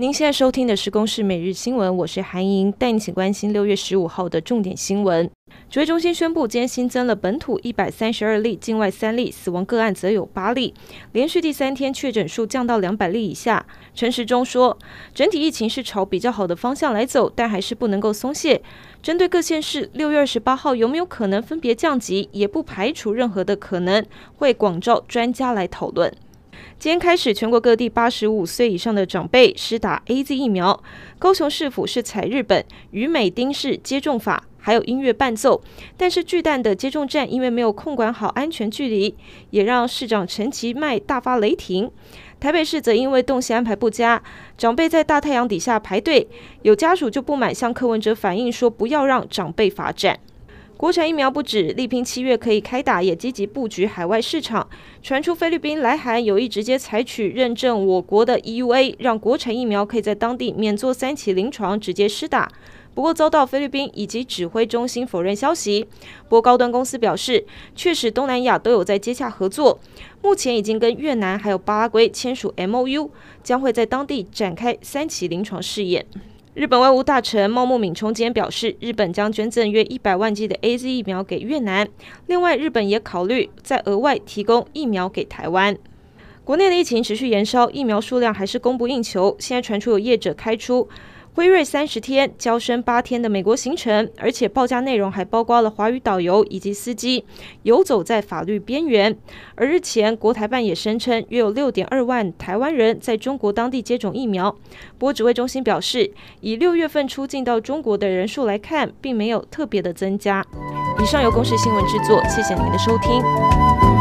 您现在收听的是《公视每日新闻》，我是韩莹，带你一起关心六月十五号的重点新闻。指挥中心宣布，今天新增了本土一百三十二例，境外三例，死亡个案则有八例，连续第三天确诊数降到两百例以下。陈时中说，整体疫情是朝比较好的方向来走，但还是不能够松懈。针对各县市六月二十八号有没有可能分别降级，也不排除任何的可能，会广召专家来讨论。今天开始，全国各地八十五岁以上的长辈施打 AZ 疫苗。高雄市府是采日本与美丁式接种法，还有音乐伴奏。但是巨蛋的接种站因为没有控管好安全距离，也让市长陈其迈大发雷霆。台北市则因为动线安排不佳，长辈在大太阳底下排队，有家属就不满，向柯文哲反映说不要让长辈罚站。国产疫苗不止力拼七月可以开打，也积极布局海外市场。传出菲律宾来函有意直接采取认证我国的 EUA，让国产疫苗可以在当地免做三期临床直接施打。不过遭到菲律宾以及指挥中心否认消息。不过高端公司表示，确实东南亚都有在接洽合作，目前已经跟越南还有巴拉圭签署 MOU，将会在当地展开三期临床试验。日本外务大臣茂木敏充今天表示，日本将捐赠约一百万剂的 AZ 疫苗给越南。另外，日本也考虑再额外提供疫苗给台湾。国内的疫情持续延烧，疫苗数量还是供不应求。现在传出有业者开出。辉瑞三十天，交生八天的美国行程，而且报价内容还包括了华语导游以及司机，游走在法律边缘。而日前，国台办也声称，约有六点二万台湾人在中国当地接种疫苗。不过指挥中心表示，以六月份出境到中国的人数来看，并没有特别的增加。以上由公视新闻制作，谢谢您的收听。